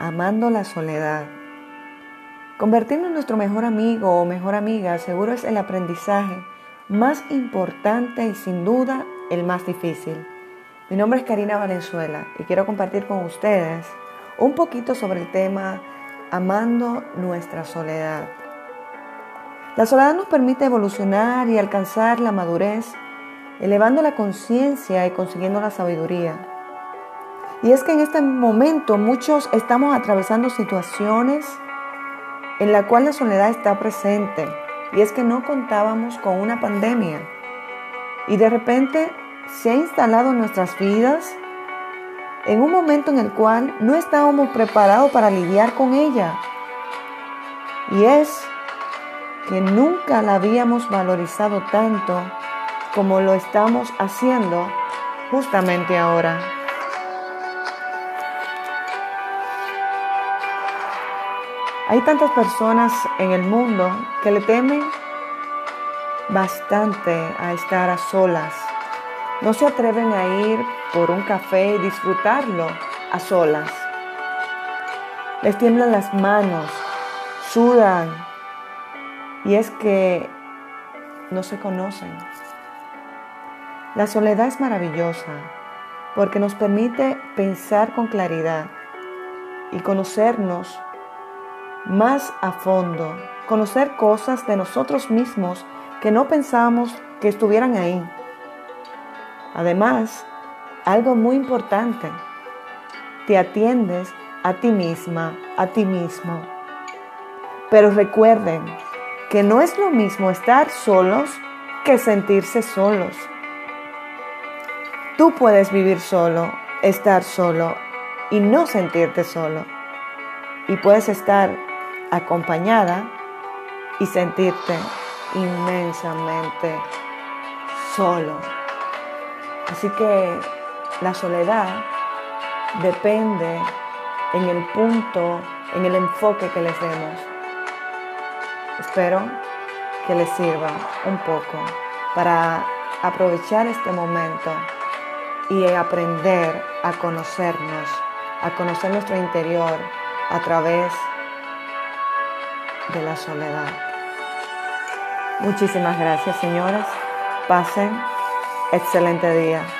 amando la soledad. Convertirnos en nuestro mejor amigo o mejor amiga seguro es el aprendizaje más importante y sin duda el más difícil. Mi nombre es Karina Valenzuela y quiero compartir con ustedes un poquito sobre el tema amando nuestra soledad. La soledad nos permite evolucionar y alcanzar la madurez, elevando la conciencia y consiguiendo la sabiduría. Y es que en este momento muchos estamos atravesando situaciones en la cual la soledad está presente. Y es que no contábamos con una pandemia. Y de repente se ha instalado en nuestras vidas en un momento en el cual no estábamos preparados para lidiar con ella. Y es que nunca la habíamos valorizado tanto como lo estamos haciendo justamente ahora. Hay tantas personas en el mundo que le temen bastante a estar a solas. No se atreven a ir por un café y disfrutarlo a solas. Les tiemblan las manos, sudan, y es que no se conocen. La soledad es maravillosa porque nos permite pensar con claridad y conocernos más a fondo, conocer cosas de nosotros mismos que no pensábamos que estuvieran ahí. Además, algo muy importante, te atiendes a ti misma, a ti mismo. Pero recuerden que no es lo mismo estar solos que sentirse solos. Tú puedes vivir solo, estar solo y no sentirte solo. Y puedes estar acompañada y sentirte inmensamente solo. Así que la soledad depende en el punto, en el enfoque que les demos. Espero que les sirva un poco para aprovechar este momento y aprender a conocernos, a conocer nuestro interior a través de de la soledad. Muchísimas gracias, señoras. Pasen excelente día.